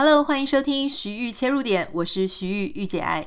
Hello，欢迎收听徐玉切入点，我是徐玉玉姐爱。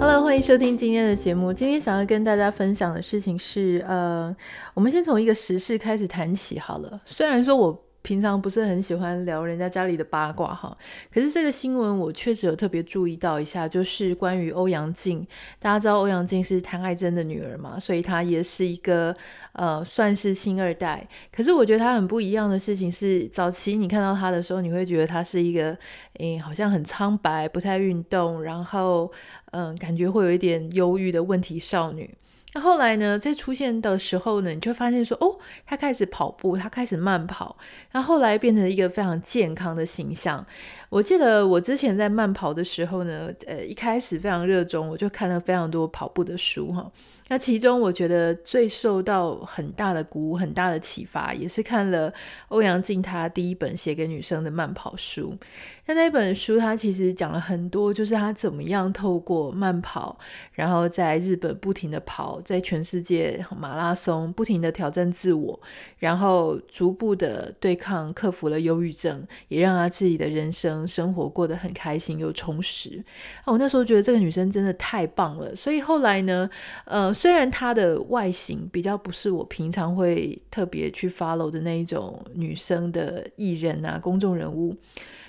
Hello，欢迎收听今天的节目。今天想要跟大家分享的事情是，呃，我们先从一个时事开始谈起好了。虽然说我。平常不是很喜欢聊人家家里的八卦哈，可是这个新闻我确实有特别注意到一下，就是关于欧阳靖。大家知道欧阳靖是谭爱珍的女儿嘛，所以她也是一个呃算是星二代。可是我觉得她很不一样的事情是，早期你看到她的时候，你会觉得她是一个诶好像很苍白、不太运动，然后嗯、感觉会有一点忧郁的问题少女。那后来呢，在出现的时候呢，你就发现说，哦，他开始跑步，他开始慢跑，然后后来变成一个非常健康的形象。我记得我之前在慢跑的时候呢，呃，一开始非常热衷，我就看了非常多跑步的书哈。那其中我觉得最受到很大的鼓舞、很大的启发，也是看了欧阳靖他第一本写给女生的慢跑书。那那本书他其实讲了很多，就是他怎么样透过慢跑，然后在日本不停的跑，在全世界马拉松不停的挑战自我，然后逐步的对抗、克服了忧郁症，也让他自己的人生。生活过得很开心又充实！我那时候觉得这个女生真的太棒了，所以后来呢，呃，虽然她的外形比较不是我平常会特别去 follow 的那一种女生的艺人啊、公众人物，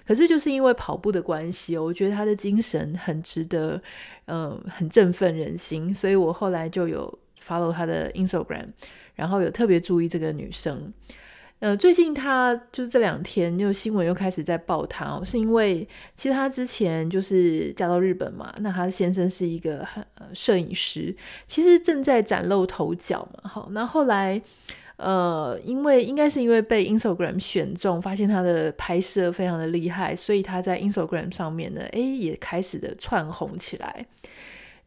可是就是因为跑步的关系，我觉得她的精神很值得，嗯、很振奋人心，所以我后来就有 follow 她的 Instagram，然后有特别注意这个女生。呃，最近他就是这两天，就新闻又开始在报他哦，是因为其实他之前就是嫁到日本嘛，那他的先生是一个呃摄影师，其实正在崭露头角嘛，好，那后来呃，因为应该是因为被 Instagram 选中，发现他的拍摄非常的厉害，所以他在 Instagram 上面呢，诶，也开始的窜红起来。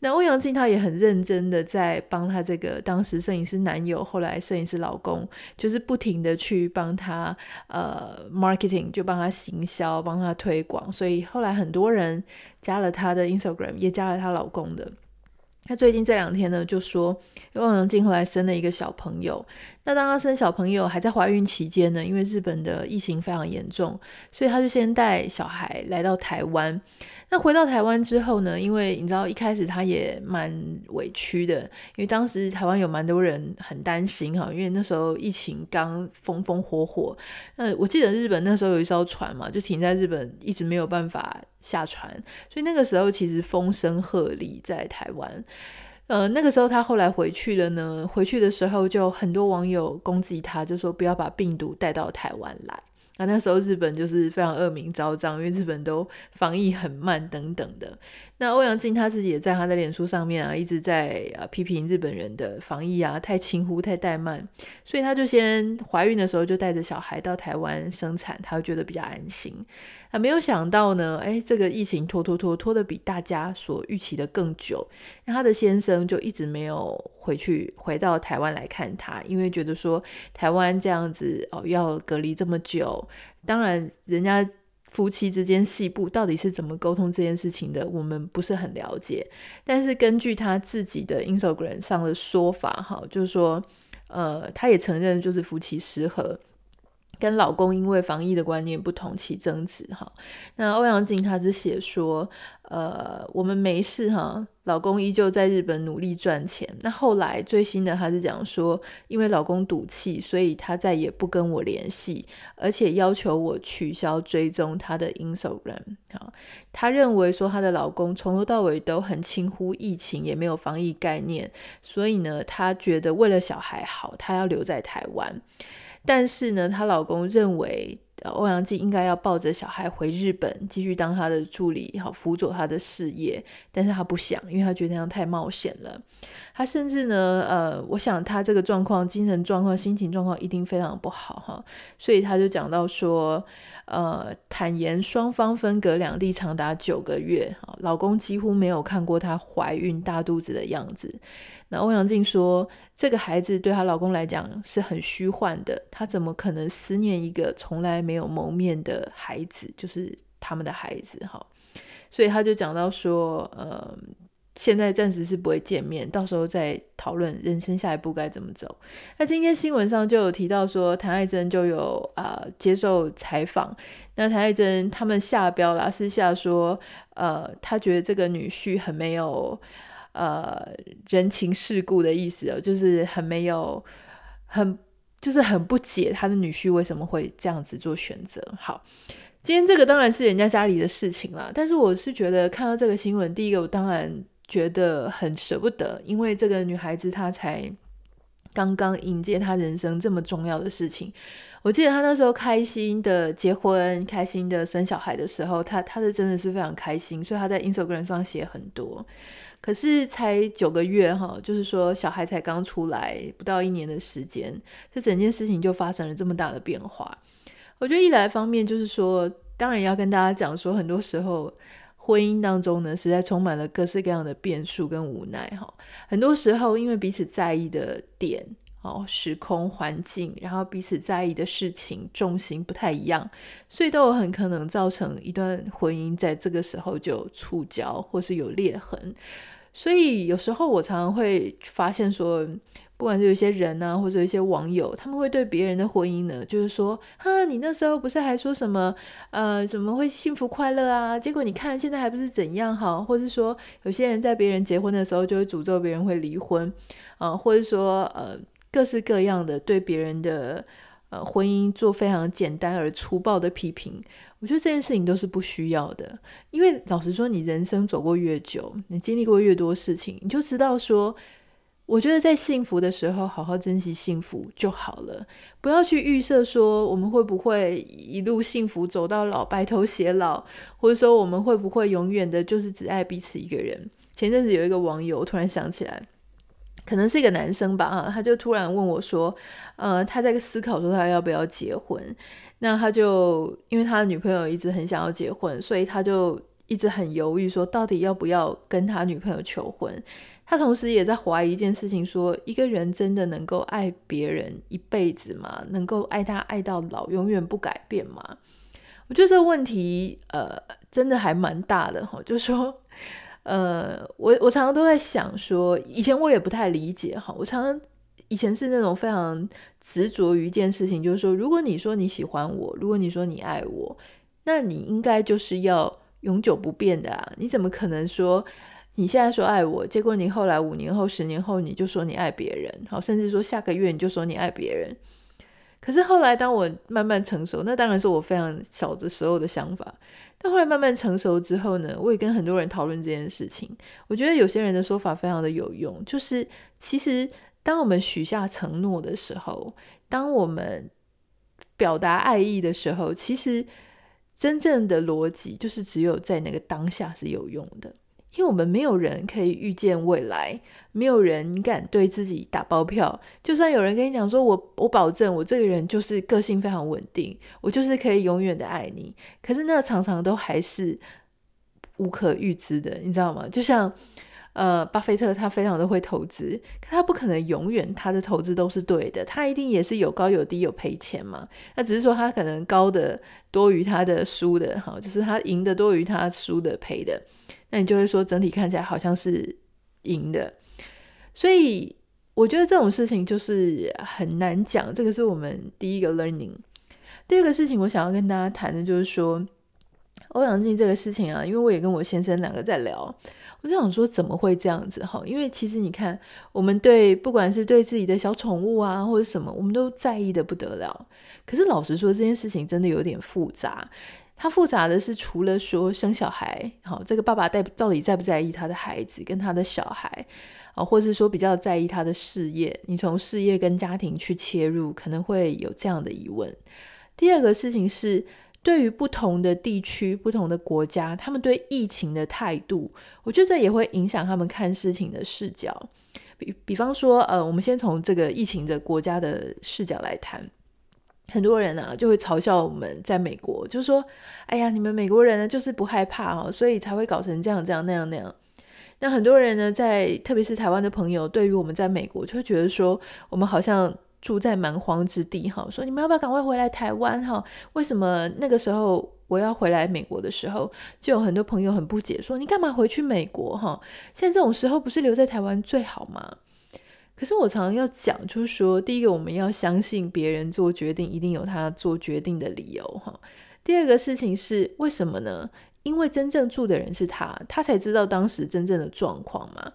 那欧阳靖他也很认真的在帮他这个当时摄影师男友，后来摄影师老公，就是不停的去帮他呃 marketing，就帮他行销，帮他推广，所以后来很多人加了他的 Instagram，也加了她老公的。他最近这两天呢，就说欧阳靖后来生了一个小朋友。那当他生小朋友还在怀孕期间呢，因为日本的疫情非常严重，所以他就先带小孩来到台湾。那回到台湾之后呢，因为你知道一开始他也蛮委屈的，因为当时台湾有蛮多人很担心哈，因为那时候疫情刚风风火火。那我记得日本那时候有一艘船嘛，就停在日本，一直没有办法下船，所以那个时候其实风声鹤唳在台湾。呃，那个时候他后来回去了呢，回去的时候就很多网友攻击他，就说不要把病毒带到台湾来。那那时候日本就是非常恶名昭彰，因为日本都防疫很慢等等的。那欧阳靖他自己也在他的脸书上面啊，一直在啊批评日本人的防疫啊太轻忽、太怠慢，所以他就先怀孕的时候就带着小孩到台湾生产，他就觉得比较安心。啊，没有想到呢，哎，这个疫情拖拖拖拖的比大家所预期的更久，那他的先生就一直没有回去回到台湾来看他，因为觉得说台湾这样子哦要隔离这么久，当然人家。夫妻之间细部到底是怎么沟通这件事情的，我们不是很了解。但是根据他自己的 Instagram 上的说法，哈，就是说，呃，他也承认就是夫妻失和。跟老公因为防疫的观念不同起争执哈，那欧阳靖他是写说，呃，我们没事哈，老公依旧在日本努力赚钱。那后来最新的他是讲说，因为老公赌气，所以他再也不跟我联系，而且要求我取消追踪他的 Instagram。哈，他认为说他的老公从头到尾都很轻忽疫情，也没有防疫概念，所以呢，他觉得为了小孩好，他要留在台湾。但是呢，她老公认为欧阳靖应该要抱着小孩回日本，继续当他的助理，好辅佐他的事业。但是他不想，因为他觉得那样太冒险了。他甚至呢，呃，我想他这个状况、精神状况、心情状况一定非常不好哈。所以他就讲到说，呃，坦言双方分隔两地长达九个月，老公几乎没有看过她怀孕大肚子的样子。那欧阳靖说，这个孩子对她老公来讲是很虚幻的，她怎么可能思念一个从来没有谋面的孩子，就是他们的孩子哈？所以他就讲到说，呃，现在暂时是不会见面，到时候再讨论人生下一步该怎么走。那今天新闻上就有提到说，谭爱珍就有啊、接受采访，那谭爱珍他们下标了，私下说，呃，他觉得这个女婿很没有呃人情世故的意思哦，就是很没有很就是很不解他的女婿为什么会这样子做选择。好。今天这个当然是人家家里的事情啦，但是我是觉得看到这个新闻，第一个我当然觉得很舍不得，因为这个女孩子她才刚刚迎接她人生这么重要的事情。我记得她那时候开心的结婚、开心的生小孩的时候，她她的真的是非常开心，所以她在 Instagram 上写很多。可是才九个月哈，就是说小孩才刚出来不到一年的时间，这整件事情就发生了这么大的变化。我觉得一来方面就是说，当然要跟大家讲说，很多时候婚姻当中呢，实在充满了各式各样的变数跟无奈哈。很多时候因为彼此在意的点哦、时空环境，然后彼此在意的事情重心不太一样，所以都有很可能造成一段婚姻在这个时候就触礁或是有裂痕。所以有时候我常常会发现说。不管是有些人啊，或者有一些网友，他们会对别人的婚姻呢，就是说，哈，你那时候不是还说什么，呃，怎么会幸福快乐啊？结果你看现在还不是怎样哈？或者说，有些人在别人结婚的时候就会诅咒别人会离婚，啊、呃，或者说，呃，各式各样的对别人的呃婚姻做非常简单而粗暴的批评。我觉得这件事情都是不需要的，因为老实说，你人生走过越久，你经历过越多事情，你就知道说。我觉得在幸福的时候，好好珍惜幸福就好了，不要去预设说我们会不会一路幸福走到老，白头偕老，或者说我们会不会永远的就是只爱彼此一个人。前阵子有一个网友，突然想起来，可能是一个男生吧，他就突然问我说，呃，他在思考说他要不要结婚，那他就因为他的女朋友一直很想要结婚，所以他就一直很犹豫，说到底要不要跟他女朋友求婚。他同时也在怀疑一件事情说，一个人真的能够爱别人一辈子吗？能够爱他爱到老，永远不改变吗？我觉得这个问题，呃，真的还蛮大的哈。就说，呃，我我常常都在想说，以前我也不太理解哈。我常常以前是那种非常执着于一件事情，就是说，如果你说你喜欢我，如果你说你爱我，那你应该就是要永久不变的啊！你怎么可能说？你现在说爱我，结果你后来五年后、十年后，你就说你爱别人，好，甚至说下个月你就说你爱别人。可是后来，当我慢慢成熟，那当然是我非常小的时候的想法。但后来慢慢成熟之后呢，我也跟很多人讨论这件事情。我觉得有些人的说法非常的有用，就是其实当我们许下承诺的时候，当我们表达爱意的时候，其实真正的逻辑就是只有在那个当下是有用的。因为我们没有人可以预见未来，没有人敢对自己打包票。就算有人跟你讲说我，我保证，我这个人就是个性非常稳定，我就是可以永远的爱你。可是那常常都还是无可预知的，你知道吗？就像呃，巴菲特他非常的会投资，可他不可能永远他的投资都是对的，他一定也是有高有低，有赔钱嘛。那只是说他可能高的多于他的输的，哈，就是他赢的多于他输的赔的。那你就会说，整体看起来好像是赢的，所以我觉得这种事情就是很难讲。这个是我们第一个 learning。第二个事情，我想要跟大家谈的就是说，欧阳靖这个事情啊，因为我也跟我先生两个在聊，我就想说怎么会这样子哈？因为其实你看，我们对不管是对自己的小宠物啊，或者什么，我们都在意的不得了。可是老实说，这件事情真的有点复杂。他复杂的是，除了说生小孩，好，这个爸爸在到底在不在意他的孩子跟他的小孩，啊，或是说比较在意他的事业？你从事业跟家庭去切入，可能会有这样的疑问。第二个事情是，对于不同的地区、不同的国家，他们对疫情的态度，我觉得这也会影响他们看事情的视角。比比方说，呃，我们先从这个疫情的国家的视角来谈。很多人啊，就会嘲笑我们在美国，就说：“哎呀，你们美国人呢，就是不害怕哦，所以才会搞成这样这样那样那样。”那很多人呢，在特别是台湾的朋友，对于我们在美国，就会觉得说，我们好像住在蛮荒之地哈，说你们要不要赶快回来台湾哈？为什么那个时候我要回来美国的时候，就有很多朋友很不解，说你干嘛回去美国哈？现在这种时候不是留在台湾最好吗？可是我常常要讲，就是说，第一个我们要相信别人做决定一定有他做决定的理由哈。第二个事情是为什么呢？因为真正住的人是他，他才知道当时真正的状况嘛。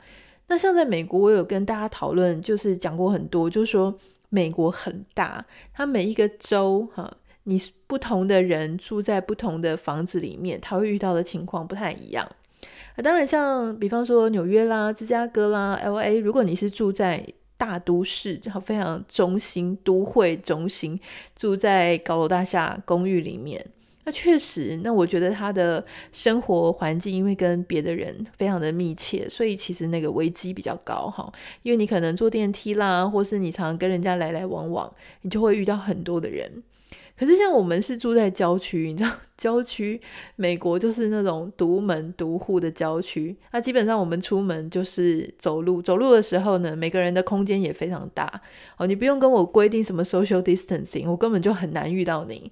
那像在美国，我有跟大家讨论，就是讲过很多，就是说美国很大，它每一个州哈，你不同的人住在不同的房子里面，他会遇到的情况不太一样。那当然，像比方说纽约啦、芝加哥啦、LA，如果你是住在大都市，然后非常中心、都会中心，住在高楼大厦公寓里面。那确实，那我觉得他的生活环境因为跟别的人非常的密切，所以其实那个危机比较高哈。因为你可能坐电梯啦，或是你常跟人家来来往往，你就会遇到很多的人。可是像我们是住在郊区，你知道，郊区美国就是那种独门独户的郊区，那基本上我们出门就是走路，走路的时候呢，每个人的空间也非常大哦，你不用跟我规定什么 social distancing，我根本就很难遇到你。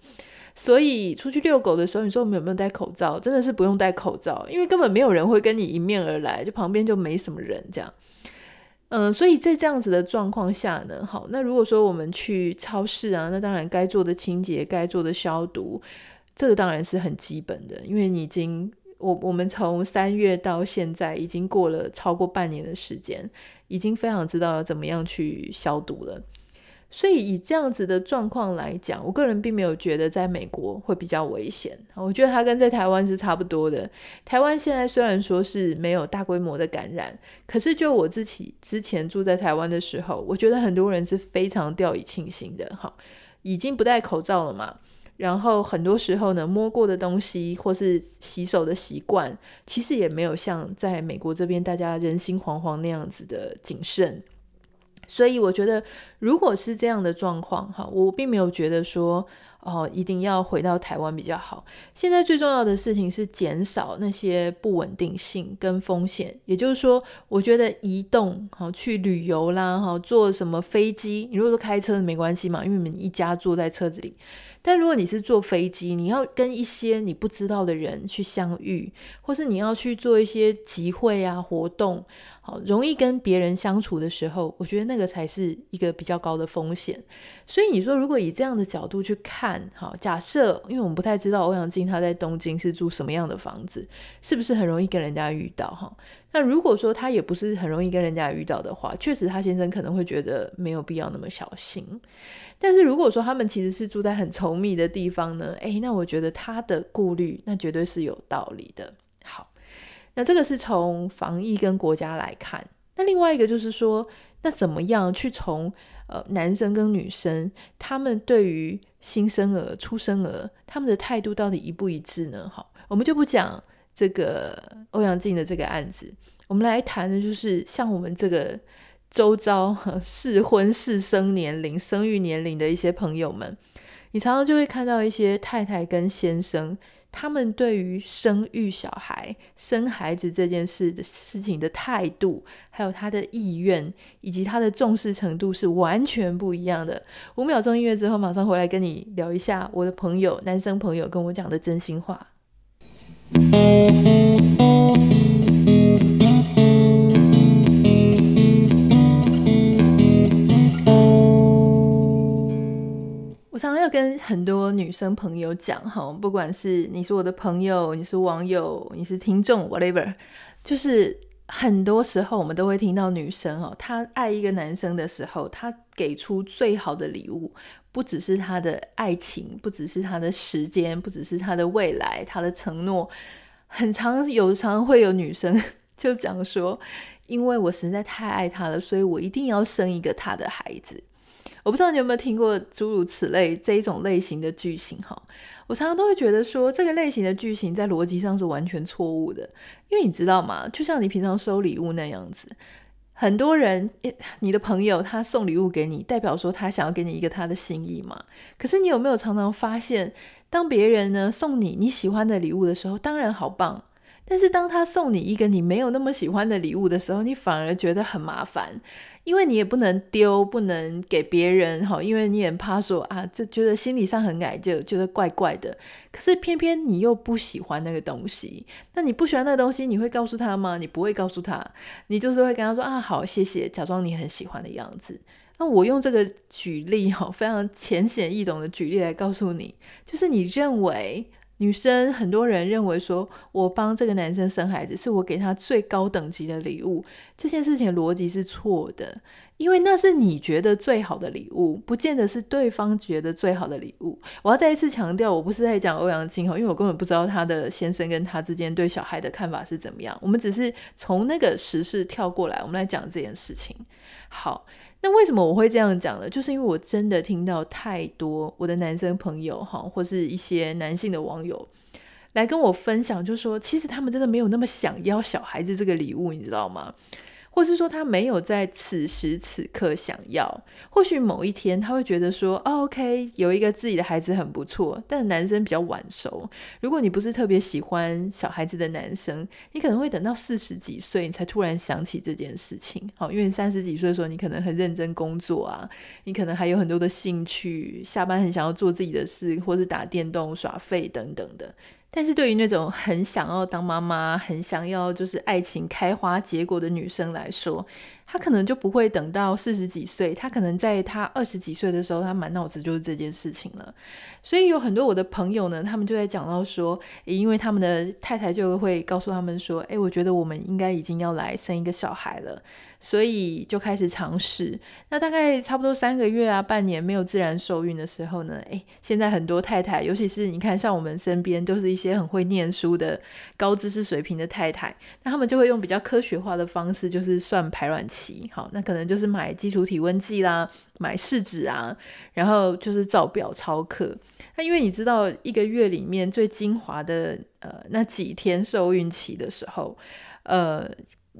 所以出去遛狗的时候，你说我们有没有戴口罩？真的是不用戴口罩，因为根本没有人会跟你迎面而来，就旁边就没什么人这样。嗯，所以在这样子的状况下呢，好，那如果说我们去超市啊，那当然该做的清洁、该做的消毒，这个当然是很基本的，因为你已经我我们从三月到现在已经过了超过半年的时间，已经非常知道要怎么样去消毒了。所以以这样子的状况来讲，我个人并没有觉得在美国会比较危险。我觉得它跟在台湾是差不多的。台湾现在虽然说是没有大规模的感染，可是就我自己之前住在台湾的时候，我觉得很多人是非常掉以轻心的。哈，已经不戴口罩了嘛，然后很多时候呢，摸过的东西或是洗手的习惯，其实也没有像在美国这边大家人心惶惶那样子的谨慎。所以我觉得，如果是这样的状况，哈，我并没有觉得说，哦，一定要回到台湾比较好。现在最重要的事情是减少那些不稳定性跟风险。也就是说，我觉得移动，好，去旅游啦，哈，坐什么飞机，你如果说开车没关系嘛，因为你们一家坐在车子里。但如果你是坐飞机，你要跟一些你不知道的人去相遇，或是你要去做一些集会啊活动，好，容易跟别人相处的时候，我觉得那个才是一个比较高的风险。所以你说，如果以这样的角度去看，好，假设因为我们不太知道欧阳靖他在东京是住什么样的房子，是不是很容易跟人家遇到哈？那如果说他也不是很容易跟人家遇到的话，确实他先生可能会觉得没有必要那么小心。但是如果说他们其实是住在很稠密的地方呢？诶，那我觉得他的顾虑那绝对是有道理的。好，那这个是从防疫跟国家来看。那另外一个就是说，那怎么样去从呃男生跟女生他们对于新生儿、出生儿他们的态度到底一不一致呢？好，我们就不讲这个欧阳靖的这个案子，我们来谈的就是像我们这个。周遭适婚适生年龄、生育年龄的一些朋友们，你常常就会看到一些太太跟先生，他们对于生育小孩、生孩子这件事的事情的态度，还有他的意愿以及他的重视程度是完全不一样的。五秒钟音乐之后，马上回来跟你聊一下我的朋友，男生朋友跟我讲的真心话。我常常要跟很多女生朋友讲哈，不管是你是我的朋友，你是网友，你是听众，whatever，就是很多时候我们都会听到女生哦，她爱一个男生的时候，她给出最好的礼物，不只是她的爱情，不只是她的时间，不只是她的未来，她的承诺。很常有常会有女生 就讲说，因为我实在太爱他了，所以我一定要生一个他的孩子。我不知道你有没有听过诸如此类这一种类型的句型哈，我常常都会觉得说，这个类型的句型在逻辑上是完全错误的，因为你知道吗？就像你平常收礼物那样子，很多人，你的朋友他送礼物给你，代表说他想要给你一个他的心意嘛。可是你有没有常常发现，当别人呢送你你喜欢的礼物的时候，当然好棒。但是当他送你一个你没有那么喜欢的礼物的时候，你反而觉得很麻烦，因为你也不能丢，不能给别人哈，因为你也怕说啊，这觉得心理上很矮，就觉得怪怪的。可是偏偏你又不喜欢那个东西，那你不喜欢那个东西，你会告诉他吗？你不会告诉他，你就是会跟他说啊，好，谢谢，假装你很喜欢的样子。那我用这个举例哈，非常浅显易懂的举例来告诉你，就是你认为。女生很多人认为说，我帮这个男生生孩子是我给他最高等级的礼物，这件事情逻辑是错的，因为那是你觉得最好的礼物，不见得是对方觉得最好的礼物。我要再一次强调，我不是在讲欧阳菁哈，因为我根本不知道他的先生跟他之间对小孩的看法是怎么样，我们只是从那个时事跳过来，我们来讲这件事情。好。那为什么我会这样讲呢？就是因为我真的听到太多我的男生朋友哈，或是一些男性的网友来跟我分享，就说其实他们真的没有那么想要小孩子这个礼物，你知道吗？或是说他没有在此时此刻想要，或许某一天他会觉得说，哦，OK，有一个自己的孩子很不错。但男生比较晚熟，如果你不是特别喜欢小孩子的男生，你可能会等到四十几岁，你才突然想起这件事情。好，因为三十几岁的时候，你可能很认真工作啊，你可能还有很多的兴趣，下班很想要做自己的事，或是打电动、耍废等等的。但是对于那种很想要当妈妈、很想要就是爱情开花结果的女生来说，他可能就不会等到四十几岁，他可能在他二十几岁的时候，他满脑子就是这件事情了。所以有很多我的朋友呢，他们就在讲到说，因为他们的太太就会告诉他们说，诶，我觉得我们应该已经要来生一个小孩了。所以就开始尝试，那大概差不多三个月啊，半年没有自然受孕的时候呢，诶，现在很多太太，尤其是你看，像我们身边都是一些很会念书的高知识水平的太太，那他们就会用比较科学化的方式，就是算排卵期，好，那可能就是买基础体温计啦，买试纸啊，然后就是照表操课。那因为你知道，一个月里面最精华的呃那几天受孕期的时候，呃。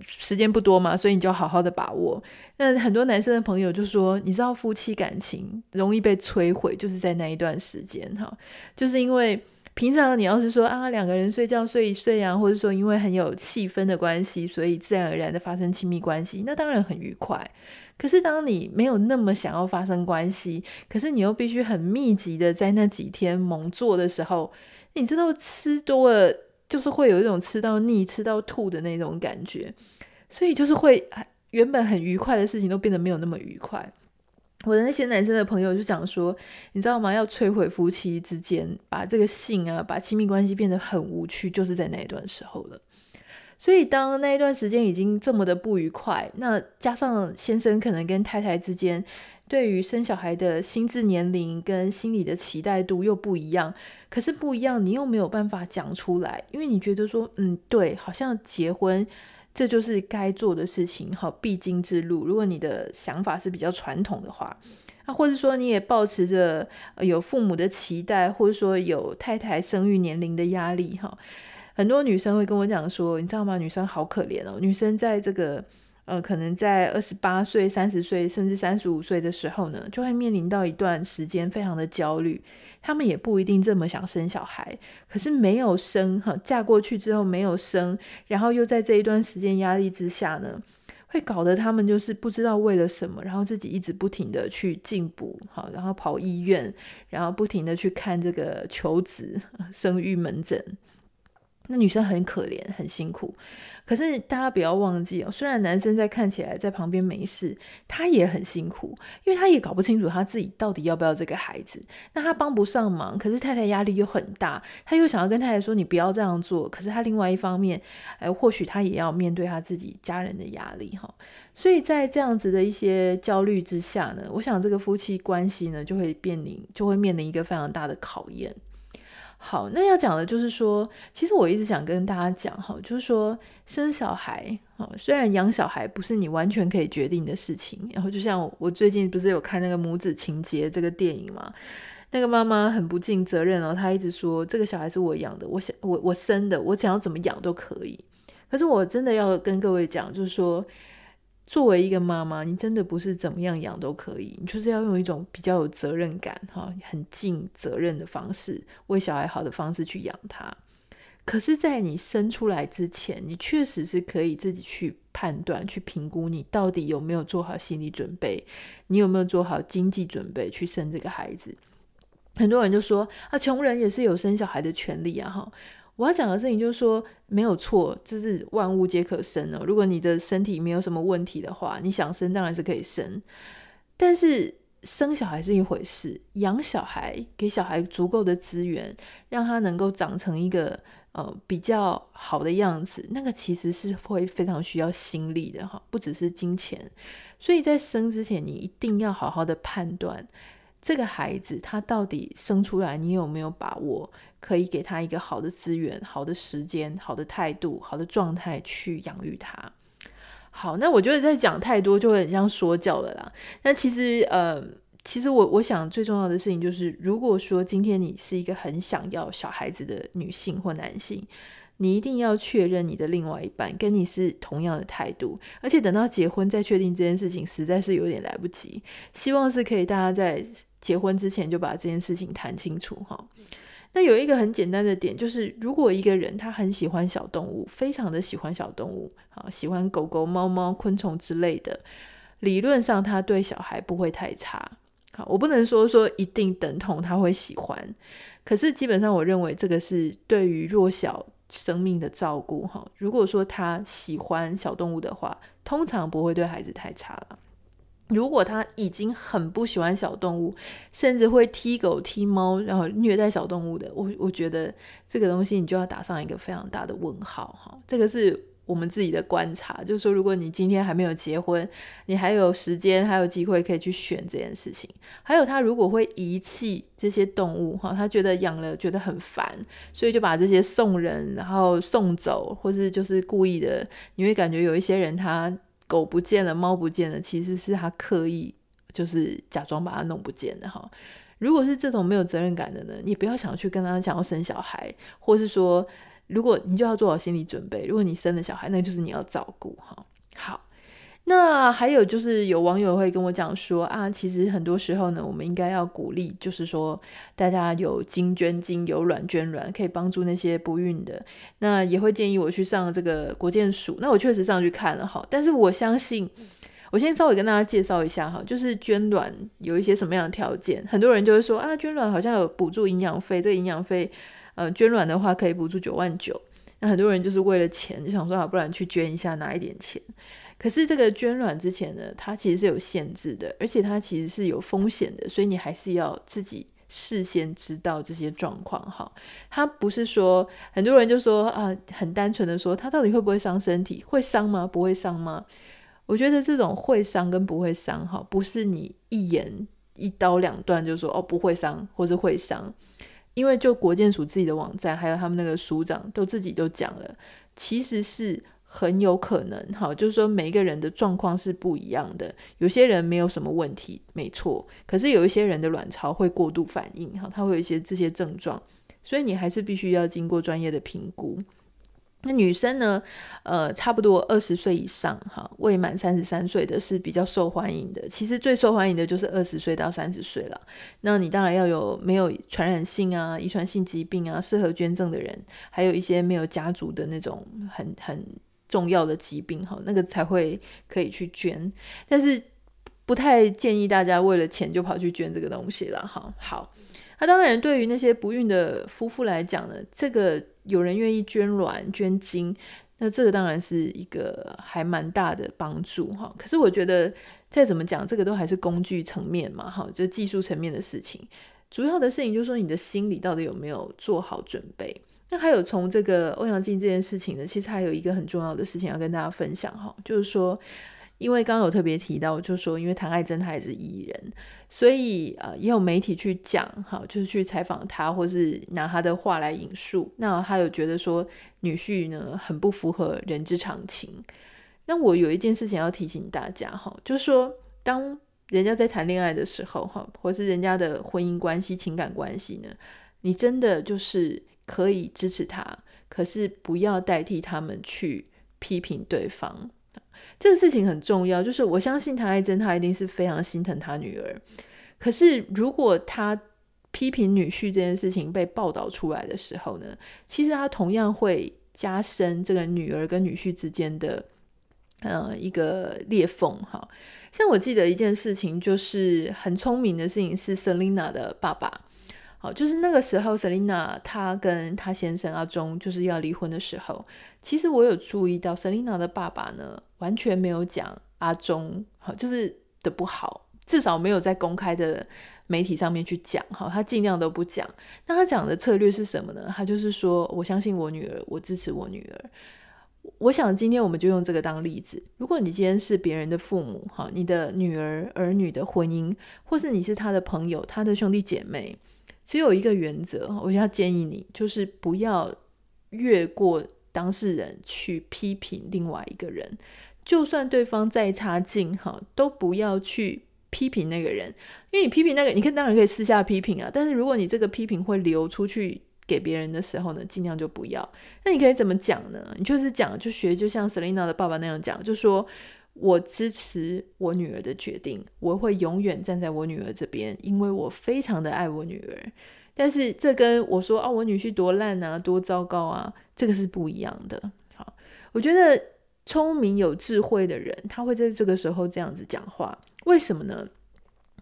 时间不多嘛，所以你就好好的把握。那很多男生的朋友就说，你知道夫妻感情容易被摧毁，就是在那一段时间哈，就是因为平常你要是说啊两个人睡觉睡一睡啊，或者说因为很有气氛的关系，所以自然而然的发生亲密关系，那当然很愉快。可是当你没有那么想要发生关系，可是你又必须很密集的在那几天猛做的时候，你知道吃多了。就是会有一种吃到腻、吃到吐的那种感觉，所以就是会原本很愉快的事情都变得没有那么愉快。我的那些男生的朋友就讲说，你知道吗？要摧毁夫妻之间，把这个性啊，把亲密关系变得很无趣，就是在那一段时候了。所以当那一段时间已经这么的不愉快，那加上先生可能跟太太之间对于生小孩的心智年龄跟心理的期待度又不一样。可是不一样，你又没有办法讲出来，因为你觉得说，嗯，对，好像结婚这就是该做的事情，好，必经之路。如果你的想法是比较传统的话，啊，或者说你也抱持着有父母的期待，或者说有太太生育年龄的压力，哈，很多女生会跟我讲说，你知道吗？女生好可怜哦，女生在这个。呃，可能在二十八岁、三十岁，甚至三十五岁的时候呢，就会面临到一段时间非常的焦虑。他们也不一定这么想生小孩，可是没有生哈，嫁过去之后没有生，然后又在这一段时间压力之下呢，会搞得他们就是不知道为了什么，然后自己一直不停的去进补，好，然后跑医院，然后不停的去看这个求子生育门诊。那女生很可怜，很辛苦。可是大家不要忘记哦，虽然男生在看起来在旁边没事，他也很辛苦，因为他也搞不清楚他自己到底要不要这个孩子。那他帮不上忙，可是太太压力又很大，他又想要跟太太说你不要这样做，可是他另外一方面，哎，或许他也要面对他自己家人的压力哈。所以在这样子的一些焦虑之下呢，我想这个夫妻关系呢就会面临就会面临一个非常大的考验。好，那要讲的就是说，其实我一直想跟大家讲哈，就是说生小孩，虽然养小孩不是你完全可以决定的事情，然后就像我最近不是有看那个母子情结这个电影嘛，那个妈妈很不尽责任哦，她一直说这个小孩是我养的，我想我我生的，我想要怎么养都可以。可是我真的要跟各位讲，就是说。作为一个妈妈，你真的不是怎么样养都可以，你就是要用一种比较有责任感、哈，很尽责任的方式，为小孩好的方式去养他。可是，在你生出来之前，你确实是可以自己去判断、去评估你到底有没有做好心理准备，你有没有做好经济准备去生这个孩子。很多人就说啊，穷人也是有生小孩的权利啊！哈，我要讲的事情就是说，没有错，这是万物皆可生哦。如果你的身体没有什么问题的话，你想生当然是可以生。但是生小孩是一回事，养小孩，给小孩足够的资源，让他能够长成一个呃比较好的样子，那个其实是会非常需要心力的哈，不只是金钱。所以在生之前，你一定要好好的判断。这个孩子他到底生出来，你有没有把握可以给他一个好的资源、好的时间、好的态度、好的状态去养育他？好，那我觉得在讲太多就会很像说教了啦。那其实，呃，其实我我想最重要的事情就是，如果说今天你是一个很想要小孩子的女性或男性。你一定要确认你的另外一半跟你是同样的态度，而且等到结婚再确定这件事情，实在是有点来不及。希望是可以大家在结婚之前就把这件事情谈清楚哈。那有一个很简单的点，就是如果一个人他很喜欢小动物，非常的喜欢小动物，啊，喜欢狗狗、猫猫、昆虫之类的，理论上他对小孩不会太差。好，我不能说说一定等同他会喜欢，可是基本上我认为这个是对于弱小。生命的照顾哈，如果说他喜欢小动物的话，通常不会对孩子太差了。如果他已经很不喜欢小动物，甚至会踢狗踢猫，然后虐待小动物的，我我觉得这个东西你就要打上一个非常大的问号哈。这个是。我们自己的观察就是说，如果你今天还没有结婚，你还有时间，还有机会可以去选这件事情。还有，他如果会遗弃这些动物，哈，他觉得养了觉得很烦，所以就把这些送人，然后送走，或是就是故意的。你会感觉有一些人，他狗不见了，猫不见了，其实是他刻意就是假装把它弄不见的，哈。如果是这种没有责任感的呢，你不要想去跟他想要生小孩，或是说。如果你就要做好心理准备，如果你生了小孩，那就是你要照顾哈。好，那还有就是有网友会跟我讲说啊，其实很多时候呢，我们应该要鼓励，就是说大家有精捐精，有卵捐卵，可以帮助那些不孕的。那也会建议我去上这个国健署。那我确实上去看了哈，但是我相信，我先稍微跟大家介绍一下哈，就是捐卵有一些什么样的条件。很多人就会说啊，捐卵好像有补助营养费，这个营养费。呃，捐卵的话可以补助九万九，那很多人就是为了钱，就想说啊，不然去捐一下拿一点钱。可是这个捐卵之前呢，它其实是有限制的，而且它其实是有风险的，所以你还是要自己事先知道这些状况哈。它不是说很多人就说啊，很单纯的说它到底会不会伤身体？会伤吗？不会伤吗？我觉得这种会伤跟不会伤哈，不是你一言一刀两断就说哦，不会伤或是会伤。因为就国建署自己的网站，还有他们那个署长都自己都讲了，其实是很有可能，哈，就是说每一个人的状况是不一样的，有些人没有什么问题，没错，可是有一些人的卵巢会过度反应，哈，他会有一些这些症状，所以你还是必须要经过专业的评估。那女生呢？呃，差不多二十岁以上，哈，未满三十三岁的是比较受欢迎的。其实最受欢迎的就是二十岁到三十岁了。那你当然要有没有传染性啊、遗传性疾病啊、适合捐赠的人，还有一些没有家族的那种很很重要的疾病，哈，那个才会可以去捐。但是不太建议大家为了钱就跑去捐这个东西了，哈。好。那当然，对于那些不孕的夫妇来讲呢，这个有人愿意捐卵捐精，那这个当然是一个还蛮大的帮助哈。可是我觉得再怎么讲，这个都还是工具层面嘛，哈，就技术层面的事情。主要的事情就是说，你的心理到底有没有做好准备？那还有从这个欧阳靖这件事情呢，其实还有一个很重要的事情要跟大家分享哈，就是说。因为刚刚有特别提到，就说因为唐爱珍她也是艺人，所以呃也有媒体去讲哈，就是去采访她，或是拿她的话来引述。那他有觉得说女婿呢很不符合人之常情。那我有一件事情要提醒大家哈，就是说当人家在谈恋爱的时候哈，或是人家的婚姻关系、情感关系呢，你真的就是可以支持他，可是不要代替他们去批评对方。这个事情很重要，就是我相信唐爱珍，她一定是非常心疼她女儿。可是如果她批评女婿这件事情被报道出来的时候呢，其实她同样会加深这个女儿跟女婿之间的呃一个裂缝哈。像我记得一件事情，就是很聪明的事情是 Selina 的爸爸，好，就是那个时候 Selina 她跟她先生阿忠就是要离婚的时候，其实我有注意到 Selina 的爸爸呢，完全没有讲阿忠好，就是的不好，至少没有在公开的媒体上面去讲哈，他尽量都不讲。那他讲的策略是什么呢？他就是说，我相信我女儿，我支持我女儿。我想今天我们就用这个当例子。如果你今天是别人的父母，哈，你的女儿儿女的婚姻，或是你是他的朋友、他的兄弟姐妹，只有一个原则，我要建议你，就是不要越过当事人去批评另外一个人，就算对方再差劲，哈，都不要去批评那个人，因为你批评那个，你可以当然可以私下批评啊，但是如果你这个批评会流出去。给别人的时候呢，尽量就不要。那你可以怎么讲呢？你就是讲，就学，就像 Selina 的爸爸那样讲，就说我支持我女儿的决定，我会永远站在我女儿这边，因为我非常的爱我女儿。但是这跟我说啊，我女婿多烂啊，多糟糕啊，这个是不一样的。好，我觉得聪明有智慧的人，他会在这个时候这样子讲话。为什么呢？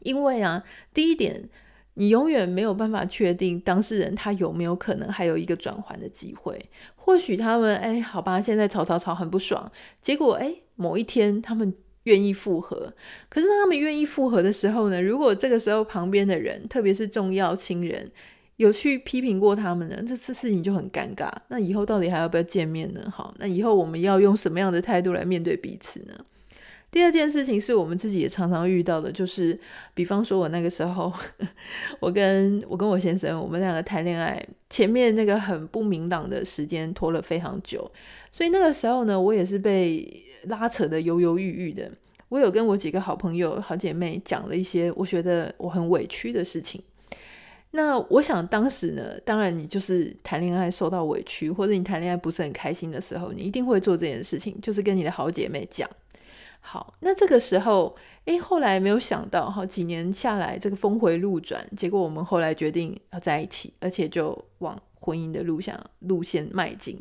因为啊，第一点。你永远没有办法确定当事人他有没有可能还有一个转圜的机会。或许他们哎，好吧，现在吵吵吵很不爽，结果哎，某一天他们愿意复合。可是当他们愿意复合的时候呢，如果这个时候旁边的人，特别是重要亲人，有去批评过他们呢，这次事情就很尴尬。那以后到底还要不要见面呢？好，那以后我们要用什么样的态度来面对彼此呢？第二件事情是我们自己也常常遇到的，就是比方说，我那个时候，我跟我跟我先生，我们两个谈恋爱，前面那个很不明朗的时间拖了非常久，所以那个时候呢，我也是被拉扯得犹犹豫豫的。我有跟我几个好朋友、好姐妹讲了一些我觉得我很委屈的事情。那我想当时呢，当然你就是谈恋爱受到委屈，或者你谈恋爱不是很开心的时候，你一定会做这件事情，就是跟你的好姐妹讲。好，那这个时候，诶，后来没有想到，哈，几年下来，这个峰回路转，结果我们后来决定要在一起，而且就往婚姻的路向路线迈进。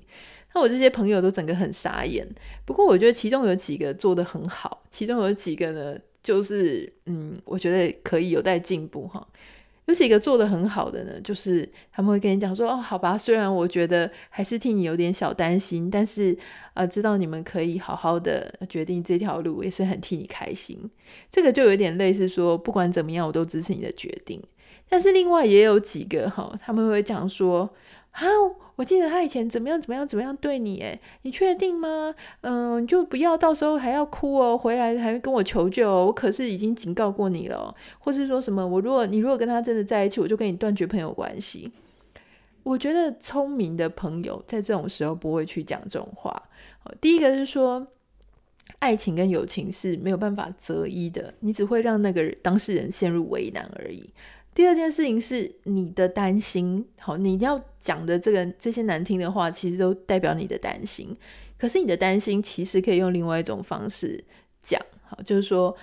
那我这些朋友都整个很傻眼。不过我觉得其中有几个做得很好，其中有几个呢，就是嗯，我觉得可以有待进步，哈。有几个做得很好的呢，就是他们会跟你讲说：“哦，好吧，虽然我觉得还是替你有点小担心，但是呃，知道你们可以好好的决定这条路，也是很替你开心。”这个就有点类似说，不管怎么样，我都支持你的决定。但是另外也有几个哈，他们会讲说：“啊。”我记得他以前怎么样怎么样怎么样对你诶，你确定吗？嗯，就不要到时候还要哭哦，回来还跟我求救哦。我可是已经警告过你了，或是说什么？我如果你如果跟他真的在一起，我就跟你断绝朋友关系。我觉得聪明的朋友在这种时候不会去讲这种话。第一个是说，爱情跟友情是没有办法择一的，你只会让那个当事人陷入为难而已。第二件事情是你的担心，好，你要讲的这个这些难听的话，其实都代表你的担心。可是你的担心其实可以用另外一种方式讲，好，就是说，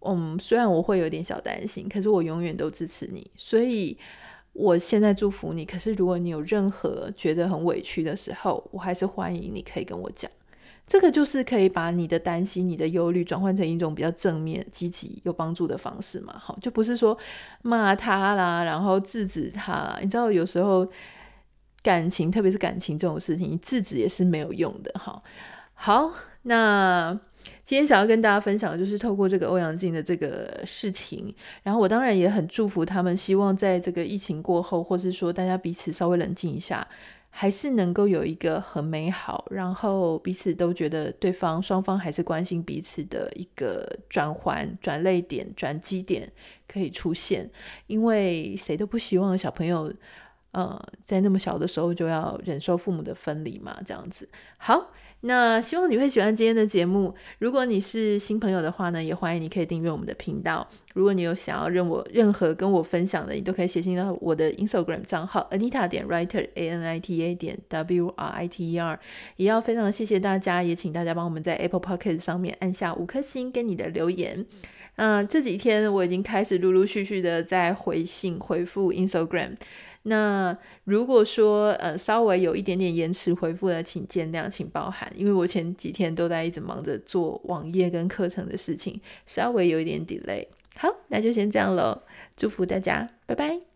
嗯，虽然我会有点小担心，可是我永远都支持你，所以我现在祝福你。可是如果你有任何觉得很委屈的时候，我还是欢迎你可以跟我讲。这个就是可以把你的担心、你的忧虑转换成一种比较正面、积极、有帮助的方式嘛？好，就不是说骂他啦，然后制止他。你知道，有时候感情，特别是感情这种事情，你制止也是没有用的。哈，好，那今天想要跟大家分享的就是透过这个欧阳靖的这个事情，然后我当然也很祝福他们，希望在这个疫情过后，或是说大家彼此稍微冷静一下。还是能够有一个很美好，然后彼此都觉得对方双方还是关心彼此的一个转环、转泪点、转机点可以出现，因为谁都不希望小朋友，呃，在那么小的时候就要忍受父母的分离嘛，这样子。好。那希望你会喜欢今天的节目。如果你是新朋友的话呢，也欢迎你可以订阅我们的频道。如果你有想要任我任何跟我分享的，你都可以写信到我的 Instagram 账号 Anita 点 Writer A N I T A 点 W R I T E R。也要非常谢谢大家，也请大家帮我们在 Apple Podcast 上面按下五颗星跟你的留言。嗯、这几天我已经开始陆陆续续的在回信回复 Instagram。那如果说呃稍微有一点点延迟回复的，请见谅，请包涵，因为我前几天都在一直忙着做网页跟课程的事情，稍微有一点 delay。好，那就先这样喽，祝福大家，拜拜。